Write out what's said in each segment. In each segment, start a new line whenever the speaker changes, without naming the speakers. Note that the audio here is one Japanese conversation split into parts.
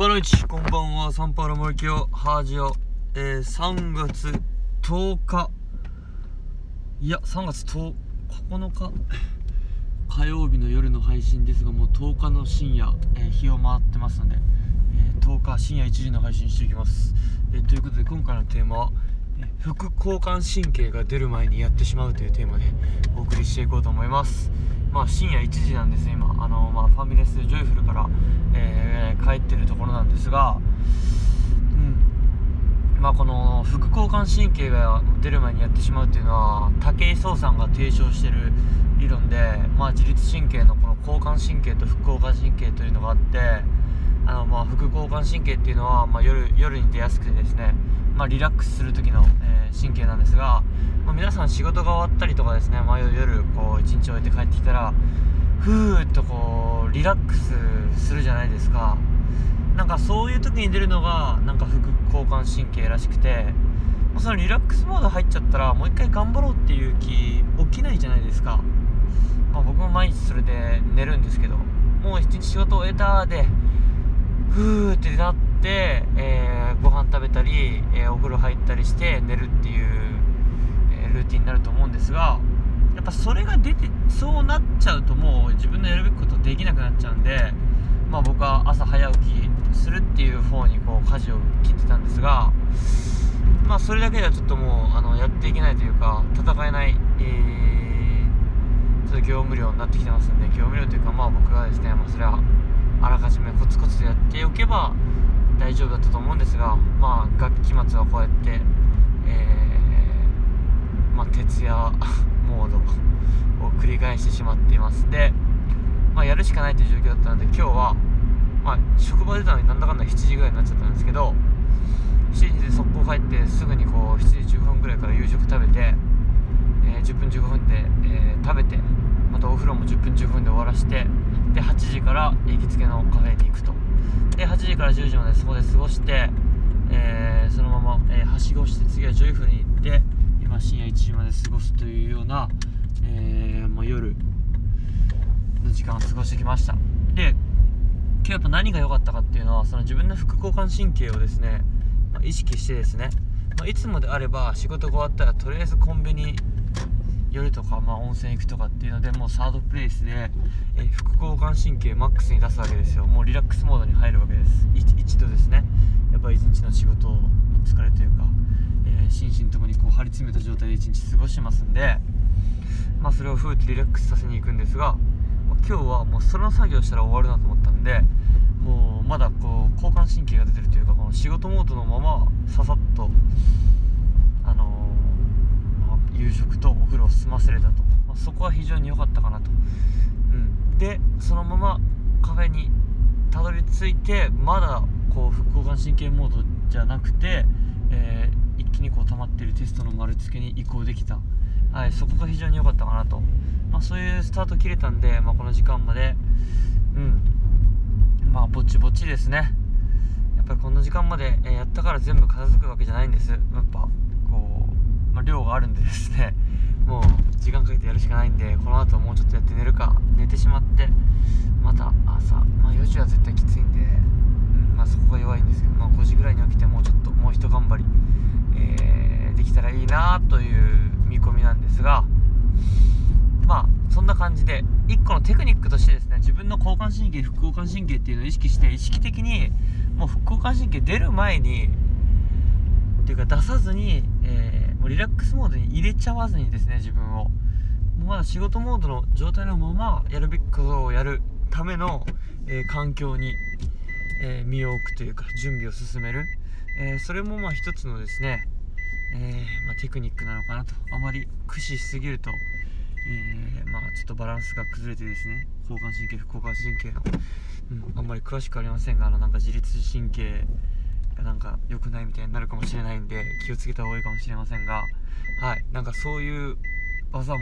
パの市こんばんは。サンパウロ森清ハージオ、えー、3月10日いや3月10 9日火曜日の夜の配信ですがもう10日の深夜、えー、日を回ってますので、えー、10日深夜1時の配信していきます、えー、ということで今回のテーマは副交感神経が出る前にやってしまうというテーマでお送りしていこうと思います。まあ深夜1時なんです今。あの、まあ、ってるところなんですがうん。まあこの副交感神経が出る前にやってしまうっていうのは武井壮さんが提唱してる理論でまあ自律神経のこの交感神経と副交感神経というのがあってあのまあ副交感神経っていうのは、ま、夜夜に出やすくてですねまあ、リラックスする時の、えー、神経なんですが、まあ、皆さん仕事が終わったりとかですね、まあ、夜こう一日終えて帰ってきたらふーっとこうリラックスするじゃないですか。なんかそういう時に出るのがなんか副交感神経らしくてそのリラックスモード入っちゃったらもう一回頑張ろうっていう気起きないじゃないですか、まあ、僕も毎日それで寝るんですけどもう一日仕事終えたでふーってなってて、えー、ご飯食べたり、えー、お風呂入ったりして寝るっていう、えー、ルーティンになると思うんですがやっぱそれが出てそうなっちゃうともう自分のやるべきことできなくなっちゃうんで、まあ、僕は朝早起きするっていう方にこう舵を切ってたんですが、まあ、それだけではちょっともうあのやっていけないというか戦えない、えー、ちょっと業務量になってきてますんで業務量というかまあ僕がですね、まあ、それはあらかじめコツコツとやっておけば大丈夫だったと思うんですが、まあ、学期末はこうやって、えー、まあ、徹夜モードを繰り返してしまっています。で、まあ、やるしかないという状況だったので今日は、まあ、職場出たのになんだかんだ7時ぐらいになっちゃったんですけど7時で速攻帰ってすぐにこう7時10分ぐらいから夕食食べて、えー、10分15分で、えー、食べてまたお風呂も10分15分で終わらしてで8時から行きつけのカフェに行くと。で8時から10時までそこで過ごして、えー、そのまま、えー、はしごして次はジョイフルに行って今深夜1時まで過ごすというような、えー、もう夜の時間を過ごしてきました。で今日やっぱ何が良かったかっていうのはその自分の副交感神経をですね、まあ、意識してですね、まあ、いつもであれば仕事が終わったらとりあえずコンビニ夜とか、まあ、温泉行くとかっていうのでもうサードプレイスで、え、副交感神経マックスに出すわけですよ。もうリラックスモードに入るわけです。一度ですね。やっぱ一日の仕事の疲れというか、えー、心身ともにこう張り詰めた状態で一日過ごしてますんでまあそれをふーっとリラックスさせに行くんですが今日はもうその作業したら終わるなと思ったんでもうまだこう交感神経が出てるというかこの仕事モードのままささっとあの夕食とお風呂を済ませれたと、まあ、そこは非常に良かったかなと、うん、でそのままカフェにたどり着いてまだこう副交感神経モードじゃなくて、えー、まってるテストの丸付けに移行できた、はい、そこが非常に良かったかなと、まあ、そういうスタート切れたんで、まあ、この時間まで。うん。まあぼちぼちですね。やっぱりこんな時間までやったから全部片付くわけじゃないんです。やっぱこうまあ、量があるんでですね。もう時間かけてやるしかないんでこの後もうちょっとやって寝るか。寝てしまってまた朝、まあ、4時は絶対きついんで、うんまあ、そこが弱いんですけど、まあ、5時ぐらいに起きてもうちょっともう一頑張り、なという見込みなんですがまあそんな感じで1個のテクニックとしてですね自分の交感神経副交感神経っていうのを意識して意識的にもう副交感神経出る前にっていうか出さずに、えーもうリラックスモードに入れちゃわずにですね自分を。もうまだ仕事モードの状態のままやるべきことをやるための、えー、環境に、えー、身を置くというか準備を進める、え、それもまあ一つのですね、えまあ、テクニックなのかなと。あまり駆使しすぎると、えまあ、ちょっとバランスが崩れてですね交感神経副交感神経の、うん、あんまり詳しくありませんがあのなんか自律神経がなんか良くないみたいになるかもしれないんで気をつけた方がいいかもしれませんがはいなんかそういう技も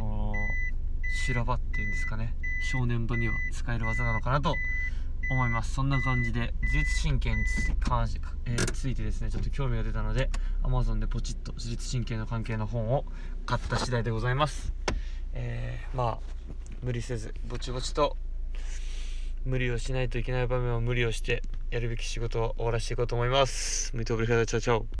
こう修羅場っていうんですかね少年部には使える技なのかなと思います。そんな感じで自律神経に関し、えー、ついてですねちょっと興味が出たので Amazon でポチッと自律神経の関係の本を買った次第でございます。えー、まあ無理せずぼちぼちと無理をしないといけない場面を無理をしてやるべき仕事を終わらしていこうと思います。